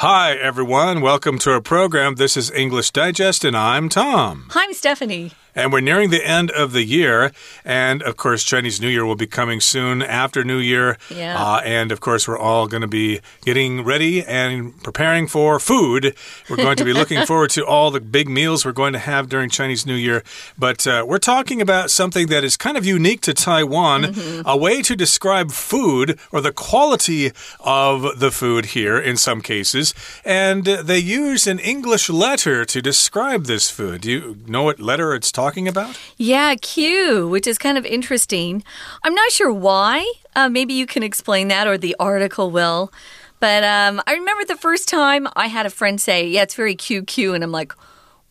Hi, everyone. Welcome to our program. This is English Digest, and I'm Tom. I'm Stephanie. And we're nearing the end of the year. And of course, Chinese New Year will be coming soon after New Year. Yeah. Uh, and of course, we're all going to be getting ready and preparing for food. We're going to be looking forward to all the big meals we're going to have during Chinese New Year. But uh, we're talking about something that is kind of unique to Taiwan Mm -hmm. a way to describe food or the quality of the food here in some cases. And they use an English letter to describe this food. Do you know what letter it's talking talking about? Yeah, Q, which is kind of interesting. I'm not sure why. Uh, maybe you can explain that, or the article will. But um, I remember the first time I had a friend say, Yeah, it's very QQ. And I'm like,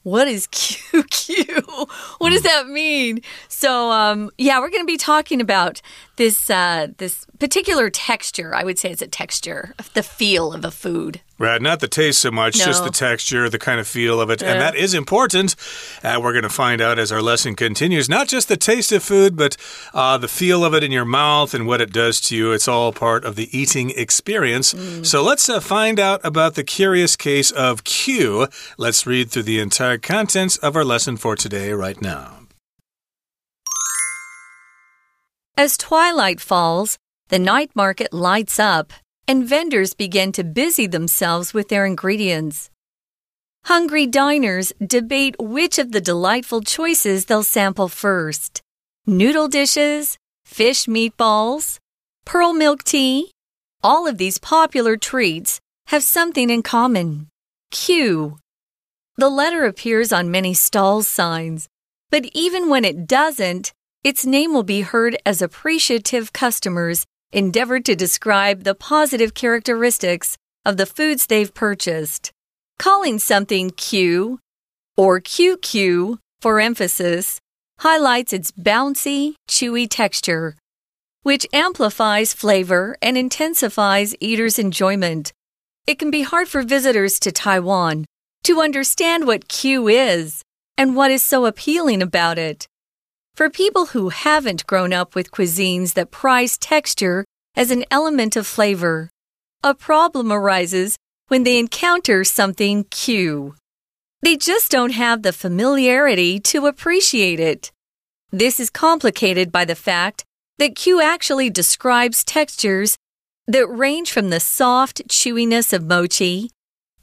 what is QQ? what does that mean? So, um, yeah, we're going to be talking about this uh, this particular texture. I would say it's a texture, the feel of a food. Right, not the taste so much, no. just the texture, the kind of feel of it. Yeah. And that is important. Uh, we're going to find out as our lesson continues. Not just the taste of food, but uh, the feel of it in your mouth and what it does to you. It's all part of the eating experience. Mm. So let's uh, find out about the curious case of Q. Let's read through the entire contents of our lesson for today right now. As twilight falls, the night market lights up and vendors begin to busy themselves with their ingredients. Hungry diners debate which of the delightful choices they'll sample first noodle dishes, fish meatballs, pearl milk tea. All of these popular treats have something in common Q. The letter appears on many stall signs, but even when it doesn't, its name will be heard as appreciative customers endeavored to describe the positive characteristics of the foods they've purchased. Calling something Q or QQ for emphasis highlights its bouncy, chewy texture, which amplifies flavor and intensifies eaters' enjoyment. It can be hard for visitors to Taiwan to understand what Q is and what is so appealing about it. For people who haven't grown up with cuisines that prize texture as an element of flavor, a problem arises when they encounter something Q. They just don't have the familiarity to appreciate it. This is complicated by the fact that Q actually describes textures that range from the soft chewiness of mochi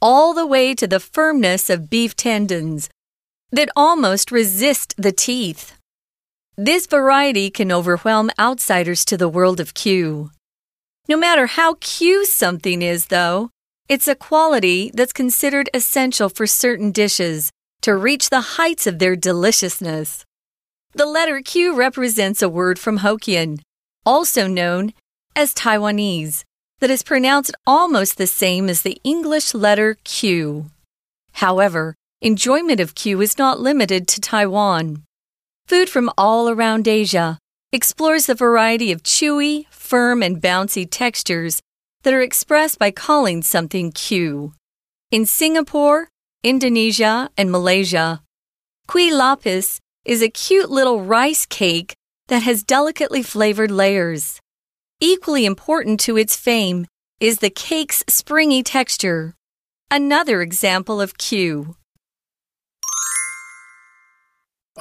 all the way to the firmness of beef tendons that almost resist the teeth. This variety can overwhelm outsiders to the world of Q. No matter how Q something is, though, it's a quality that's considered essential for certain dishes to reach the heights of their deliciousness. The letter Q represents a word from Hokkien, also known as Taiwanese, that is pronounced almost the same as the English letter Q. However, enjoyment of Q is not limited to Taiwan. Food from all around Asia explores the variety of chewy, firm, and bouncy textures that are expressed by calling something Q. In Singapore, Indonesia, and Malaysia, Kuih lapis is a cute little rice cake that has delicately flavored layers. Equally important to its fame is the cake's springy texture. Another example of Q.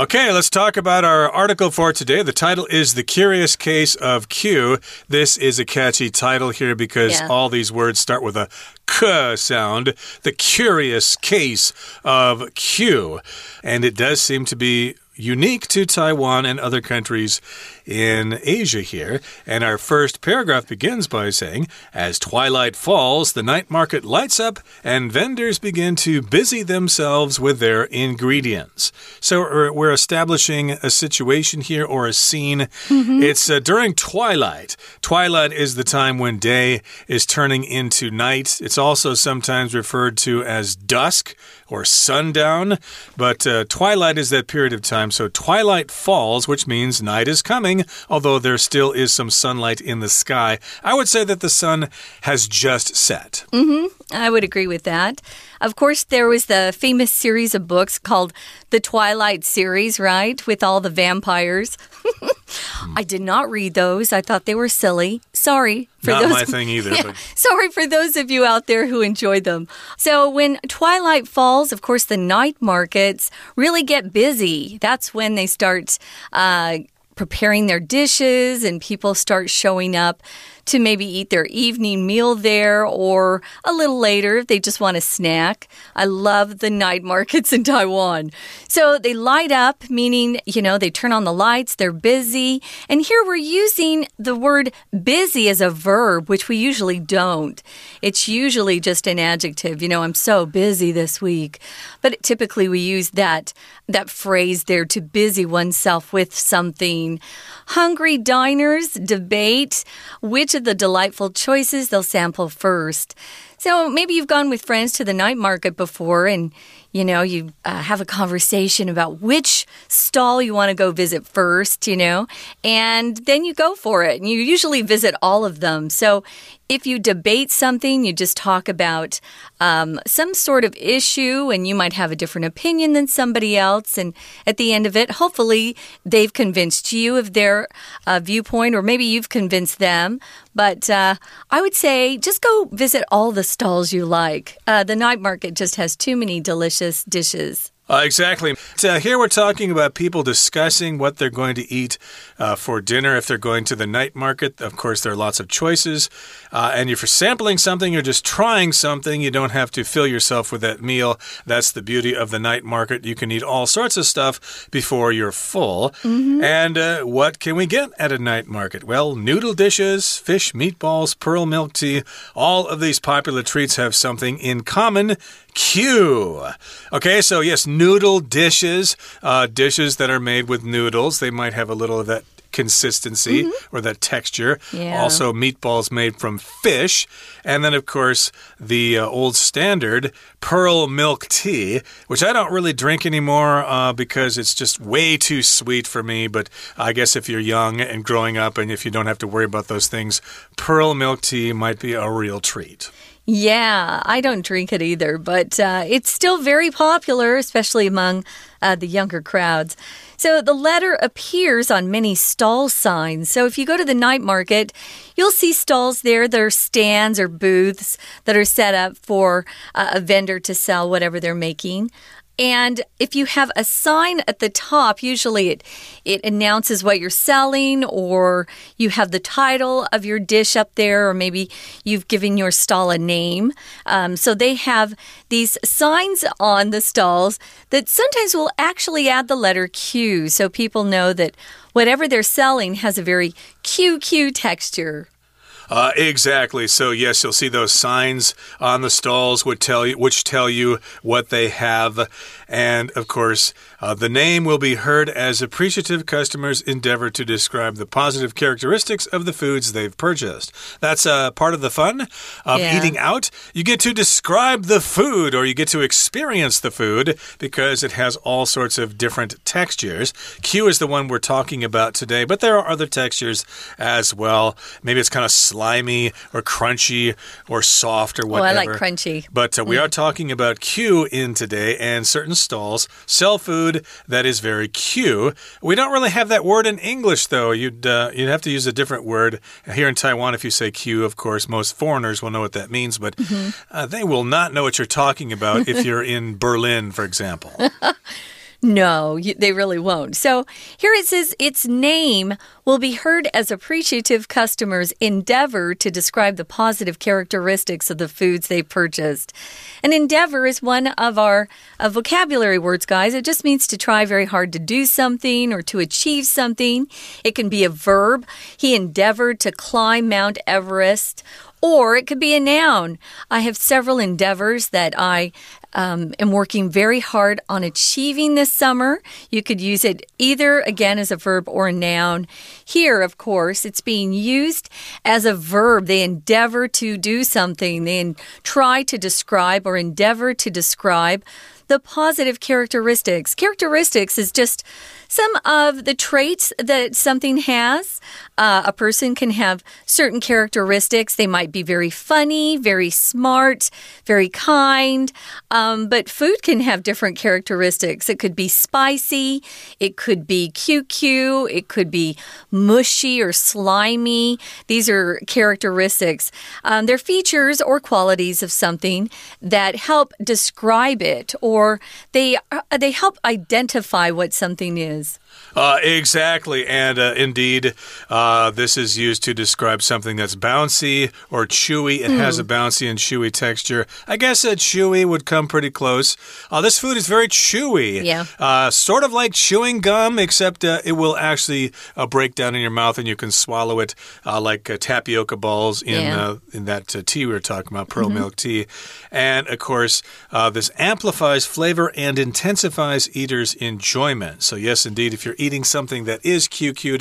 Okay, let's talk about our article for today. The title is The Curious Case of Q. This is a catchy title here because Yeah. all these words start with a k sound. The Curious Case of Q. And it does seem to be unique to Taiwan and other countries in Asia here. And our first paragraph begins by saying, As twilight falls, the night market lights up and vendors begin to busy themselves with their ingredients. So we're- establishing a situation here or a scene. It's uh, during twilight. Twilight is the time when day is turning into night. It's also sometimes referred to as dusk or sundown, but uh, twilight is that period of time. So twilight falls, which means night is coming, although there still is some sunlight in the sky. I would say that the sun has just set. I would agree with that. Of course, there was the famous series of books called the Twilight series, right? With all the vampires. I did not read those. I thought they were silly. Sorry for not those. Not my thing either. Yeah, sorry for those of you out there who enjoyed them. So when twilight falls, of course, the night markets really get busy. That's when they start uh, preparing their dishes and people start showing up to maybe eat their evening meal there or a little later if they just want a snack. I love the night markets in Taiwan. So they light up, meaning, you know, they turn on the lights, they're busy. And here we're using the word busy as a verb, which we usually don't. It's usually just an adjective. You know, I'm so busy this week. But typically we use that that phrase there to busy oneself with something. Hungry diners debate which of the delightful choices they'll sample first. So maybe you've gone with friends to the night market before and you know, you uh, have a conversation about which stall you want to go visit first, you know, and then you go for it. And you usually visit all of them. So if you debate something, you just talk about um, some sort of issue, and you might have a different opinion than somebody else. And at the end of it, hopefully, they've convinced you of their uh, viewpoint, or maybe you've convinced them. But uh, I would say just go visit all the stalls you like. Uh, the night market just has too many delicious dishes. Uh, exactly. So here we're talking about people discussing what they're going to eat uh, for dinner if they're going to the night market. Of course, there are lots of choices. Uh, and if you're sampling something, you're just trying something, you don't have to fill yourself with that meal. That's the beauty of the night market. You can eat all sorts of stuff before you're full. Mm -hmm. And uh, what can we get at a night market? Well, noodle dishes, fish, meatballs, pearl milk tea. All of these popular treats have something in common. Q. Okay, so yes, noodle dishes, uh, dishes that are made with noodles. They might have a little of that consistency mm -hmm. or that texture. Yeah. Also, meatballs made from fish. And then, of course, the uh, old standard pearl milk tea, which I don't really drink anymore uh, because it's just way too sweet for me. But I guess if you're young and growing up and if you don't have to worry about those things, pearl milk tea might be a real treat. Yeah, I don't drink it either, but uh, it's still very popular, especially among uh, the younger crowds. So the letter appears on many stall signs. So if you go to the night market, you'll see stalls there. There are stands or booths that are set up for uh, a vendor to sell whatever they're making. And if you have a sign at the top, usually it, it announces what you're selling, or you have the title of your dish up there, or maybe you've given your stall a name. Um, so they have these signs on the stalls that sometimes will actually add the letter Q so people know that whatever they're selling has a very QQ texture. Uh, exactly. So yes, you'll see those signs on the stalls would tell you which tell you what they have, and of course, uh, the name will be heard as appreciative customers endeavor to describe the positive characteristics of the foods they've purchased. That's uh, part of the fun of yeah. eating out. You get to describe the food, or you get to experience the food because it has all sorts of different textures. Q is the one we're talking about today, but there are other textures as well. Maybe it's kind of slimy or crunchy or soft or whatever. Oh, I like crunchy. But uh, we mm. are talking about Q in today, and certain stalls sell food that is very Q. We don't really have that word in English, though. You'd uh, you'd have to use a different word here in Taiwan. If you say Q, of course, most foreigners will know what that means, but mm -hmm. uh, they will not know what you're talking about if you're in Berlin, for example. No, they really won't. So here it says its name will be heard as appreciative customers endeavor to describe the positive characteristics of the foods they purchased. An endeavor is one of our uh, vocabulary words, guys. It just means to try very hard to do something or to achieve something. It can be a verb. He endeavored to climb Mount Everest or it could be a noun. I have several endeavors that I um, am working very hard on achieving this summer. You could use it either again as a verb or a noun. Here, of course, it's being used as a verb. They endeavor to do something, they try to describe or endeavor to describe the positive characteristics. Characteristics is just some of the traits that something has. Uh, a person can have certain characteristics. They might be very funny, very smart, very kind. Um, but food can have different characteristics. It could be spicy, it could be QQ, it could be mushy or slimy. These are characteristics. Um, they're features or qualities of something that help describe it or they, uh, they help identify what something is is. Uh, exactly. And uh, indeed, uh, this is used to describe something that's bouncy or chewy. It mm. has a hmm. bouncy and chewy texture. I guess that chewy would come pretty close. Uh, this food is very chewy. Yeah. Uh, sort of like chewing gum, except uh, it will actually break down in your mouth and you can swallow it like tapioca balls in, yeah. in that tea we were talking about, pearl mm -hmm. milk tea. And of course, this amplifies flavor and intensifies eaters' enjoyment. So, yes, indeed, if you're eating something that is QQ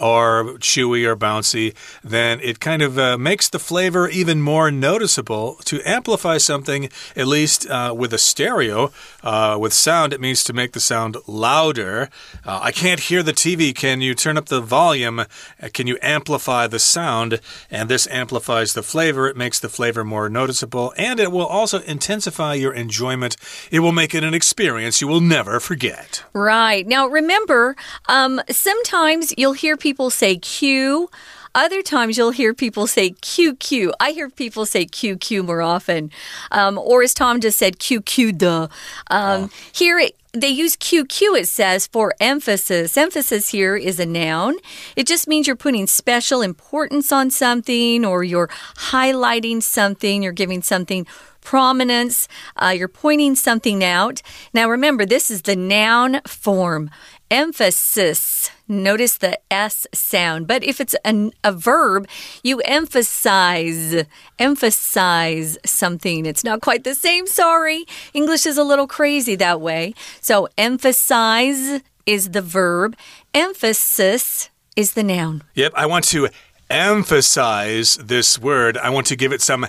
or chewy or bouncy, then it kind of uh, makes the flavor even more noticeable. To amplify something, at least uh, with a stereo, uh, with sound, it means to make the sound louder. Uh, I can't hear the TV. Can you turn up the volume? Uh, can you amplify the sound? And this amplifies the flavor. It makes the flavor more noticeable, and it will also intensify your enjoyment. It will make it an experience you will never forget. Right. Now, remember, um, sometimes you'll hear people say Q. Other times you'll hear people say QQ. I hear people say QQ more often. Um, or as Tom just said, QQ duh. Um, oh. Here it, they use QQ, it says, for emphasis. Emphasis here is a noun. It just means you're putting special importance on something or you're highlighting something, you're giving something prominence, uh, you're pointing something out. Now remember, this is the noun form emphasis. Notice the S sound. But if it's an, a verb, you emphasize, emphasize something. It's not quite the same, sorry. English is a little crazy that way. So emphasize is the verb, emphasis is the noun. Yep, I want to emphasize this word. I want to give it some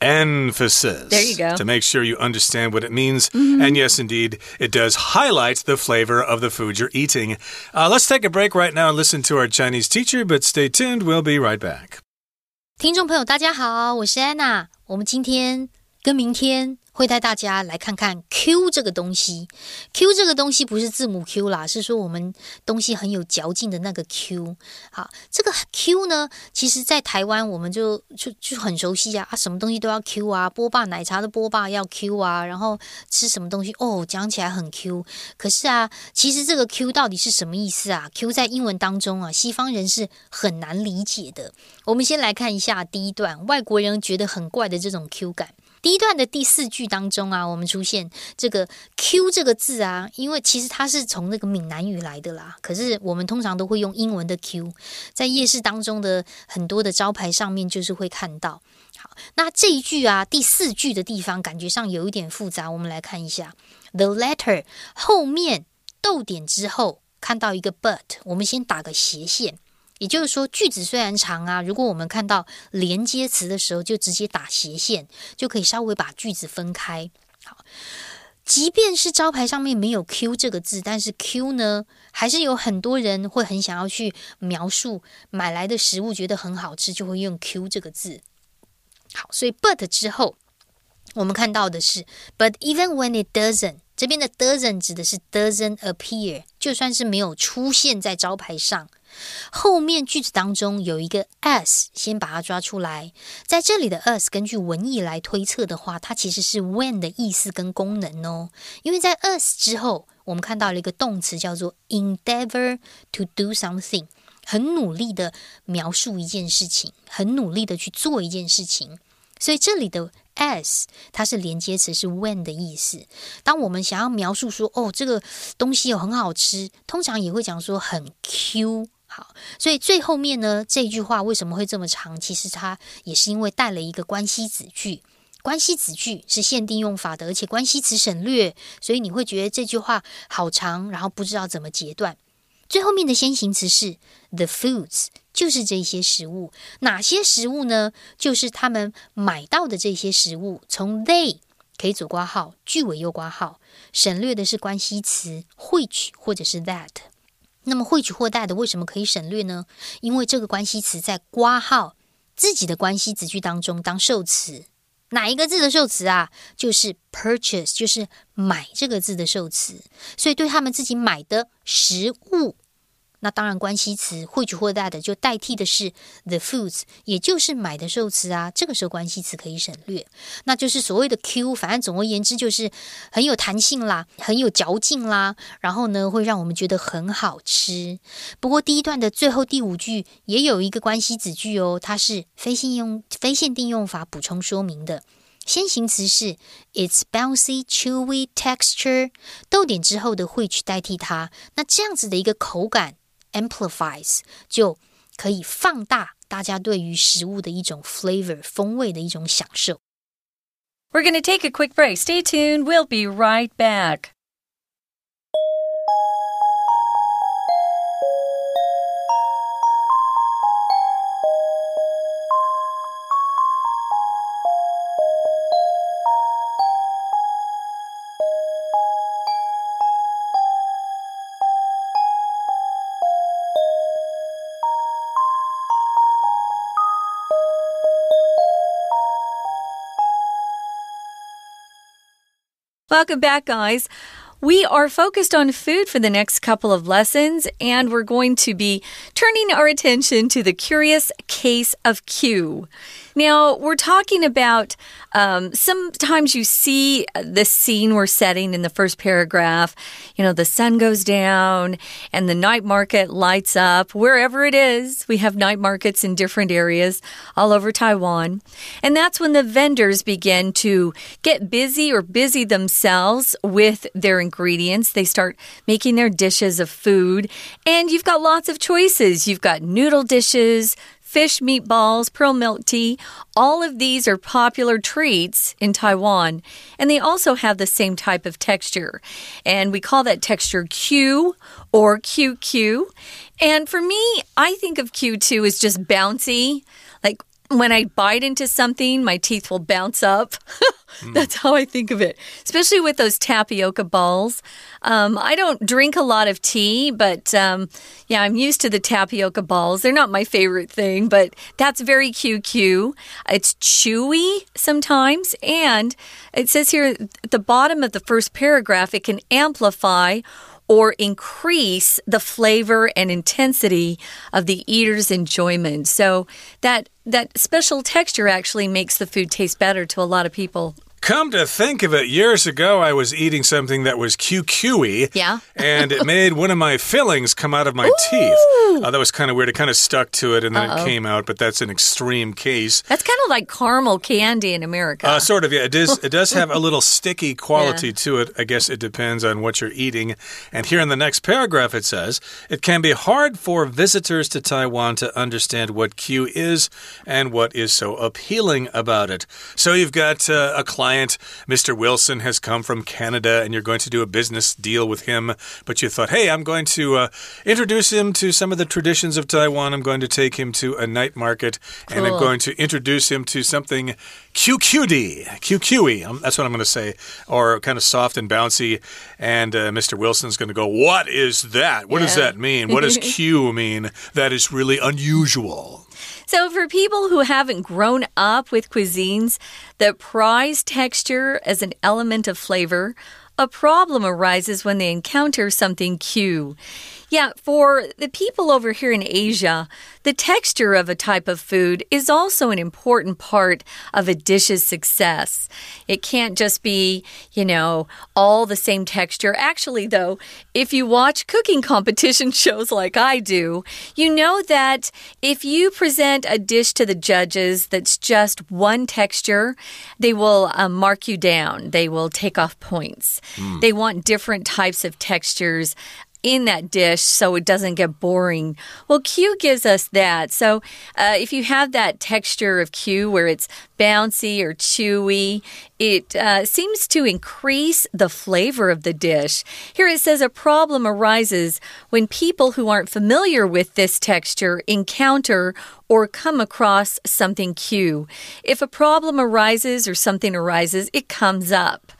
emphasis. There you go. To make sure you understand what it means. Mm -hmm. And yes, indeed, it does highlight the flavor of the food you're eating. Uh, let's take a break right now and listen to our Chinese teacher, but stay tuned. We'll be right back. 听众朋友，大家好，我是安娜。我们今天跟明天 会带大家来看看 Q 这个东西。Q 这个东西不是字母 Q 啦，是说我们东西很有嚼劲的那个 Q。好，这个 Q 呢，其实在台湾我们就就就很熟悉啊，啊，什么东西都要 Q 啊，波霸奶茶的波霸要 Q 啊，然后吃什么东西哦，讲起来很 Q。可是啊，其实这个 Q 到底是什么意思啊？Q 在英文当中啊，西方人是很难理解的。我们先来看一下第一段，外国人觉得很怪的这种 Q 感。第一段的第四句当中啊，我们出现这个 “q” 这个字啊，因为其实它是从那个闽南语来的啦。可是我们通常都会用英文的 “q”，在夜市当中的很多的招牌上面就是会看到。好，那这一句啊，第四句的地方感觉上有一点复杂，我们来看一下 “the letter” 后面逗点之后看到一个 “but”，我们先打个斜线。也就是说，句子虽然长啊，如果我们看到连接词的时候，就直接打斜线，就可以稍微把句子分开。好，即便是招牌上面没有 “q” 这个字，但是 “q” 呢，还是有很多人会很想要去描述买来的食物，觉得很好吃，就会用 “q” 这个字。好，所以 “but” 之后，我们看到的是 “but even when it doesn't”，这边的 “doesn't” 指的是 “doesn't appear”，就算是没有出现在招牌上。后面句子当中有一个 as，先把它抓出来。在这里的 as，根据文意来推测的话，它其实是 when 的意思跟功能哦。因为在 as 之后，我们看到了一个动词叫做 endeavor to do something，很努力的描述一件事情，很努力的去做一件事情。所以这里的 as 它是连接词，是 when 的意思。当我们想要描述说哦，这个东西有很好吃，通常也会讲说很 Q。好，所以最后面呢，这句话为什么会这么长？其实它也是因为带了一个关系子句，关系子句是限定用法的，而且关系词省略，所以你会觉得这句话好长，然后不知道怎么截断。最后面的先行词是 the foods，就是这些食物。哪些食物呢？就是他们买到的这些食物。从 they 可以左挂号，句尾右挂号。省略的是关系词 which 或者是 that。那么 which 或 that 为什么可以省略呢？因为这个关系词在挂号自己的关系子句当中当受词。哪一个字的受词啊？就是 purchase，就是买这个字的受词。所以对他们自己买的食物。那当然，关系词会取或 that 就代替的是 the foods，也就是买的寿司啊。这个时候关系词可以省略，那就是所谓的 Q。反正总而言之，就是很有弹性啦，很有嚼劲啦。然后呢，会让我们觉得很好吃。不过第一段的最后第五句也有一个关系子句哦，它是非信用非限定用法补充说明的。先行词是 its bouncy chewy texture，逗点之后的会去代替它。那这样子的一个口感。amplifies 就可以放大大家对于食物的一种 flavor 风味的一种享受。We're going to take a quick break. Stay tuned. We'll be right back. Welcome back, guys. We are focused on food for the next couple of lessons, and we're going to be turning our attention to the curious case of Q. Now, we're talking about um, sometimes you see the scene we're setting in the first paragraph. You know, the sun goes down and the night market lights up. Wherever it is, we have night markets in different areas all over Taiwan. And that's when the vendors begin to get busy or busy themselves with their ingredients. They start making their dishes of food, and you've got lots of choices. You've got noodle dishes, fish meatballs, pearl milk tea. All of these are popular treats in Taiwan, and they also have the same type of texture. And we call that texture Q or QQ. And for me, I think of Q2 as just bouncy. Like when I bite into something, my teeth will bounce up. That's how I think of it, especially with those tapioca balls. Um, I don't drink a lot of tea, but um, yeah, I'm used to the tapioca balls. They're not my favorite thing, but that's very QQ. It's chewy sometimes, and it says here at the bottom of the first paragraph, it can amplify or increase the flavor and intensity of the eater's enjoyment. So that that special texture actually makes the food taste better to a lot of people. Come to think of it, years ago I was eating something that was QQy. Yeah. and it made one of my fillings come out of my Ooh. teeth. Uh, that was kind of weird. It kind of stuck to it and then uh -oh. it came out, but that's an extreme case. That's kind of like caramel candy in America. Uh, sort of, yeah. It, is, it does have a little sticky quality yeah. to it. I guess it depends on what you're eating. And here in the next paragraph it says it can be hard for visitors to Taiwan to understand what Q is and what is so appealing about it. So you've got uh, a client client, Mr. Wilson, has come from Canada and you're going to do a business deal with him, but you thought, hey, I'm going to uh, introduce him to some of the traditions of Taiwan. I'm going to take him to a night market cool. and I'm going to introduce him to something QQD, QQE. Um, that's what I'm going to say, or kind of soft and bouncy. And uh, Mr. Wilson's going to go, What is that? What yeah. does that mean? What does Q mean? That is really unusual. So, for people who haven't grown up with cuisines that prize texture as an element of flavor, a problem arises when they encounter something Q. Yeah, for the people over here in Asia, the texture of a type of food is also an important part of a dish's success. It can't just be, you know, all the same texture. Actually, though, if you watch cooking competition shows like I do, you know that if you present a dish to the judges that's just one texture, they will um, mark you down. They will take off points. Mm. They want different types of textures in that dish so it doesn't get boring. Well, Q gives us that. So uh, if you have that texture of Q where it's bouncy or chewy. It uh, seems to increase the flavor of the dish. Here it says a problem arises when people who aren't familiar with this texture encounter or come across something Q. If a problem arises or something arises, it comes up.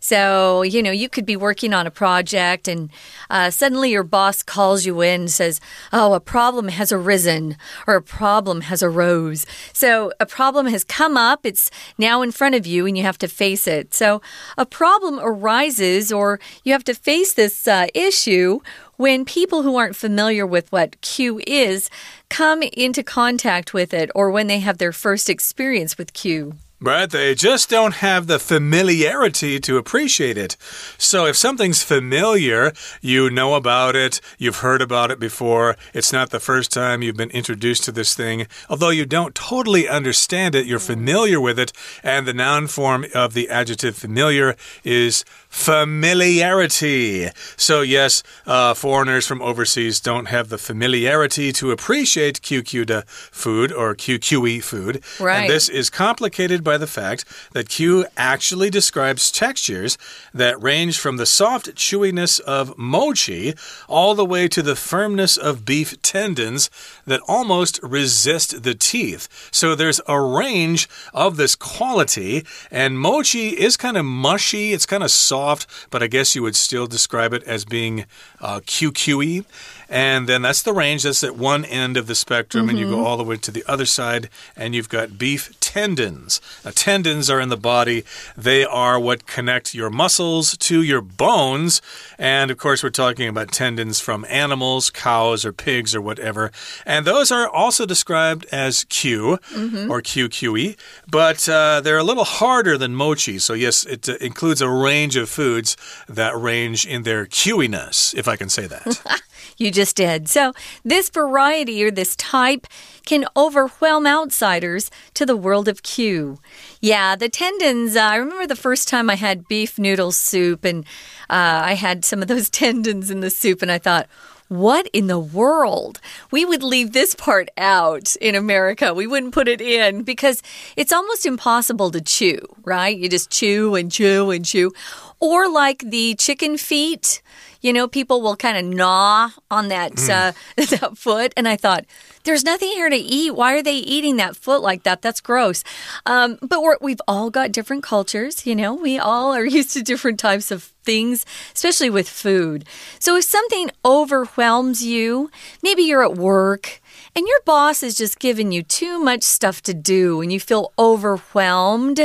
So, you know, you could be working on a project and uh, suddenly your boss calls you in and says, Oh, a problem has arisen or a problem has arose. So, a problem has come up, it's now in front of you, and you have to face it. So, a problem arises or you have to face this uh, issue when people who aren't familiar with what Q is come into contact with it or when they have their first experience with Q. But they just don't have the familiarity to appreciate it. So if something's familiar, you know about it, you've heard about it before, it's not the first time you've been introduced to this thing. Although you don't totally understand it, you're mm. familiar with it, and the noun form of the adjective familiar is familiarity. So, yes, uh, foreigners from overseas don't have the familiarity to appreciate QQ food or QQE food. Right. And this is complicated by the fact that Q actually describes textures that range from the soft chewiness of mochi all the way to the firmness of beef tendons that almost resist the teeth. So, there's a range of this quality, and mochi is kind of mushy, it's kind of soft but I guess you would still describe it as being uh, QQE. And then that's the range. That's at one end of the spectrum, mm -hmm. and you go mm-hmm. all the way to the other side, and you've got beef tendons. Now, tendons are in the body, they are what connect your muscles to your bones. And of course, we're talking about tendons from animals, cows, or pigs, or whatever. And those are also described as Q mm -hmm. or QQE, but uh, they're a little harder than mochi. So, yes, it uh, includes a range of foods that range in their Qiness, if I can say that. You just did. So, this variety or this type can overwhelm outsiders to the world of Q. Yeah, the tendons. Uh, I remember the first time I had beef noodle soup, and uh, I had some of those tendons in the soup, and I thought, what in the world? We would leave this part out in America. We wouldn't put it in because it's almost impossible to chew, right? You just chew and chew and chew. Or like the chicken feet you know, people will kind of gnaw on that mm. uh, that foot, and I thought, there's nothing here to eat. Why are they eating that foot like that? That's gross. Um, but we have all got different cultures, you know, we all are used to different types of things, especially with food. So if something overwhelms you, maybe you're at work and your boss is just giving you too much stuff to do and you feel overwhelmed.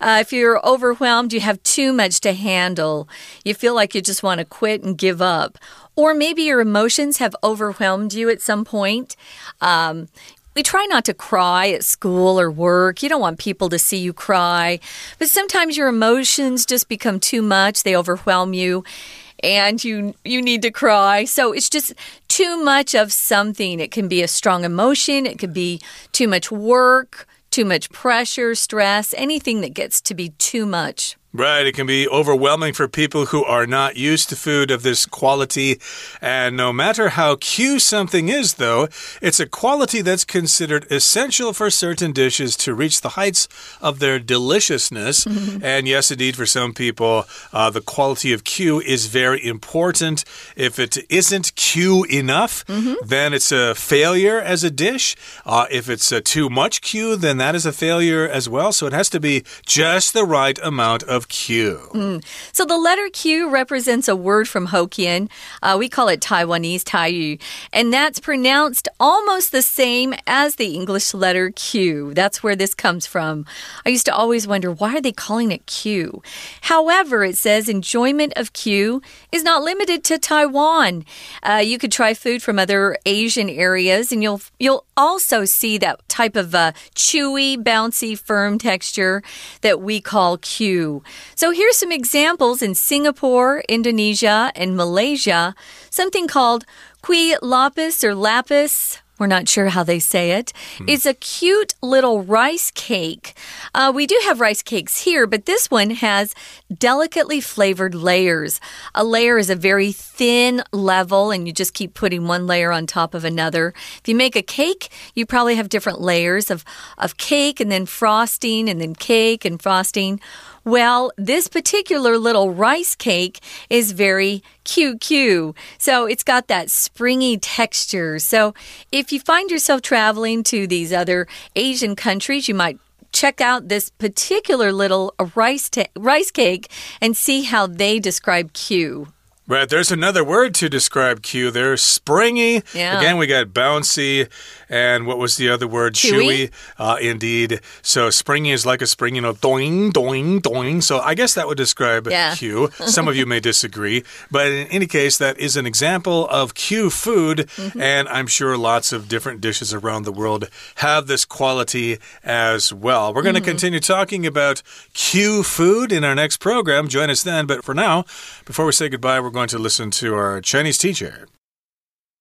Uh, if you're overwhelmed, you have too much to handle. You feel like you just want to quit and give up. Or maybe your emotions have overwhelmed you at some point. Um, we try not to cry at school or work. You don't want people to see you cry. But sometimes your emotions just become too much, they overwhelm you and you you need to cry. So it's just too much of something. It can be a strong emotion, it could be too much work, too much pressure, stress, anything that gets to be too much. Right. It can be overwhelming for people who are not used to food of this quality. And no matter how Q something is, though, it's a quality that's considered essential for certain dishes to reach the heights of their deliciousness. and yes, indeed, for some people, uh, the quality of Q is very important. If it isn't Q enough, mm -hmm. then it's a failure as a dish. Uh, if it's uh, too much Q, then that is a failure as well. So it has to be just the right amount of Q. Mm. So the letter Q represents a word from Hokkien. Uh, we call it Taiwanese Taiyu, and that's pronounced almost the same as the English letter Q. That's where this comes from. I used to always wonder why are they calling it Q? However, it says enjoyment of Q is not limited to Taiwan. Uh, you could try food from other Asian areas, and you'll you'll also see that type of uh, chewy, bouncy, firm texture that we call Q. So here's some examples in Singapore, Indonesia, and Malaysia. Something called kui lapis or lapis We're not sure how they say it. It's a cute little rice cake. Uh, we do have rice cakes here, but this one has delicately flavored layers. A layer is a very thin level, and you just keep putting one layer on top of another. If you make a cake, you probably have different layers of, of cake and then frosting and then cake and frosting. Well, this particular little rice cake is very cute. So it's got that springy texture. So if you find yourself traveling to these other Asian countries, you might check out this particular little rice rice cake and see how they describe Q. Right, there's another word to describe Q. There's springy. Yeah. Again, we got bouncy. And what was the other word? Chewy. Chewy. Uh, indeed. So springy is like a spring, you know, doing, doing, doing. So I guess that would describe Yeah. Q. Some of you may disagree. But in any case, that is an example of Q food. Mm-hmm. And I'm sure lots of different dishes around the world have this quality as well. We're going to Mm-hmm. continue talking about Q food in our next program. Join us then. But for now, before we say goodbye, we're going to listen to our Chinese teacher.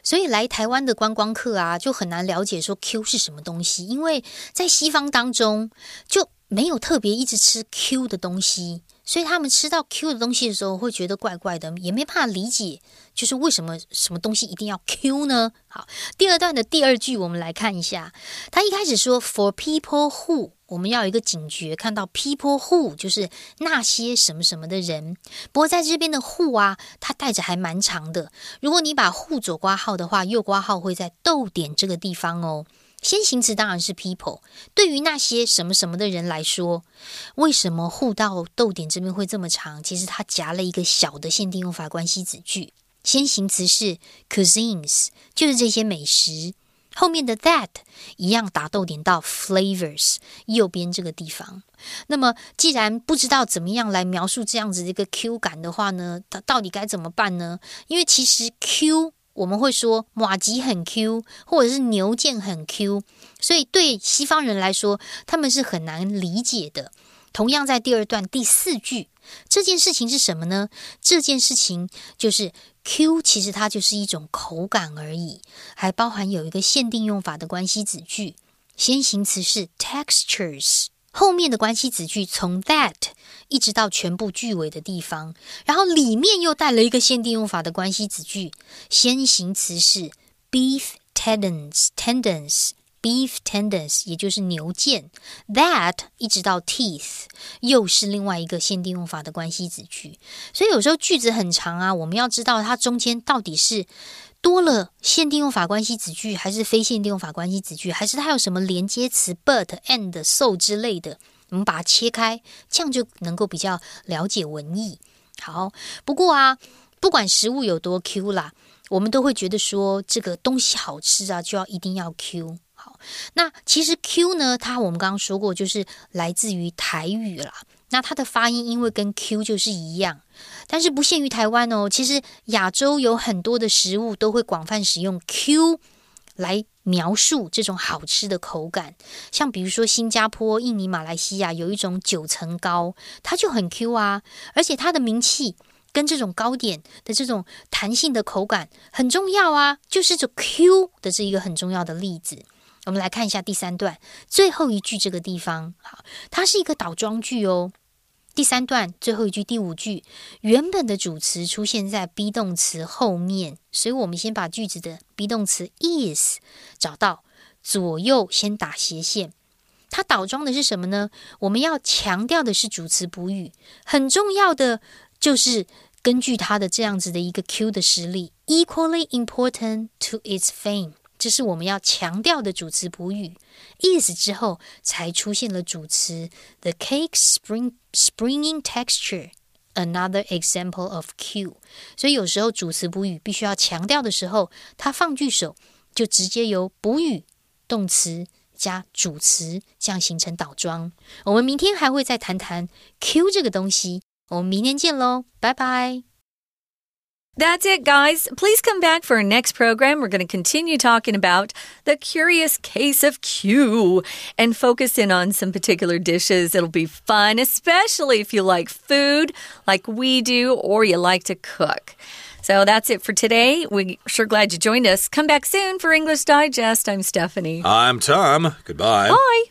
所以来台湾的观光客啊，就很难了解说 Q 是什么东西，因为在西方当中就没有特别一直吃 Q 的东西，所以他们吃到 Q 的东西的时候会觉得怪怪的，也没办法理解，就是为什么什么东西一定要 Q 呢？好，第二段的第二句我们来看一下，他一开始说 For people who。 我们要有一个警觉，看到 people who 就是那些什么什么的人。不过在这边的 who 啊，它带着还蛮长的。如果你把 who 左挂号的话，右挂号会在逗点这个地方哦。先行词当然是 people。对于那些什么什么的人来说，为什么 who 到逗点这边会这么长？其实它夹了一个小的限定用法关系子句。先行词是 cuisines，就是这些美食。后面的 that 一样打逗点到 flavors 右边这个地方。那么，既然不知道怎么样来描述这样子的一个 Q 感的话呢，它到底该怎么办呢？因为其实 Q 我们会说马吉很 Q，或者是牛腱很 Q，所以对西方人来说，他们是很难理解的。同样在第二段第四句，这件事情是什么呢？这件事情就是 Q，其实它就是一种口感而已，还包含有一个限定用法的关系子句，先行词是 textures，后面的关系子句从 that 一直到全部句尾的地方，然后里面又带了一个限定用法的关系子句，先行词是 beef tendons tendons。Beef tendons，也就是牛腱，that 一直到 teeth，又是另外一个限定用法的关系子句。所以有时候句子很长啊，我们要知道它中间到底是多了限定用法关系子句，还是非限定用法关系子句，还是它有什么连接词 but、and、so 之类的，我们把它切开，这样就能够比较了解文意。好，不过啊，不管食物有多 Q 啦，我们都会觉得说这个东西好吃啊，就要一定要 Q。那其实 Q 呢，它我们刚刚说过，就是来自于台语啦。那它的发音因为跟 Q 就是一样，但是不限于台湾哦。其实亚洲有很多的食物都会广泛使用 Q 来描述这种好吃的口感。像比如说新加坡、印尼、马来西亚有一种九层糕，它就很 Q 啊，而且它的名气。跟这种糕点的这种弹性的口感很重要啊，就是这 Q 的这一个很重要的例子。我们来看一下第三段最后一句这个地方，好，它是一个倒装句哦。第三段最后一句第五句，原本的主词出现在 be 动词后面，所以我们先把句子的 be 动词 is 找到，左右先打斜线。它倒装的是什么呢？我们要强调的是主词补语，很重要的就是根据它的这样子的一个 Q 的实力，equally important to its fame。这是我们要强调的主词补语，is 之后才出现了主词 the cake spring springing texture。Another example of Q，所以有时候主词补语必须要强调的时候，它放句首就直接由补语、动词加主词，这样形成倒装。我们明天还会再谈谈 Q 这个东西，我们明天见喽，拜拜。That's it, guys. Please come back for our next program. We're going to continue talking about the curious case of Q and focus in on some particular dishes. It'll be fun, especially if you like food like we do or you like to cook. So that's it for today. We're sure glad you joined us. Come back soon for English Digest. I'm Stephanie. I'm Tom. Goodbye. Bye.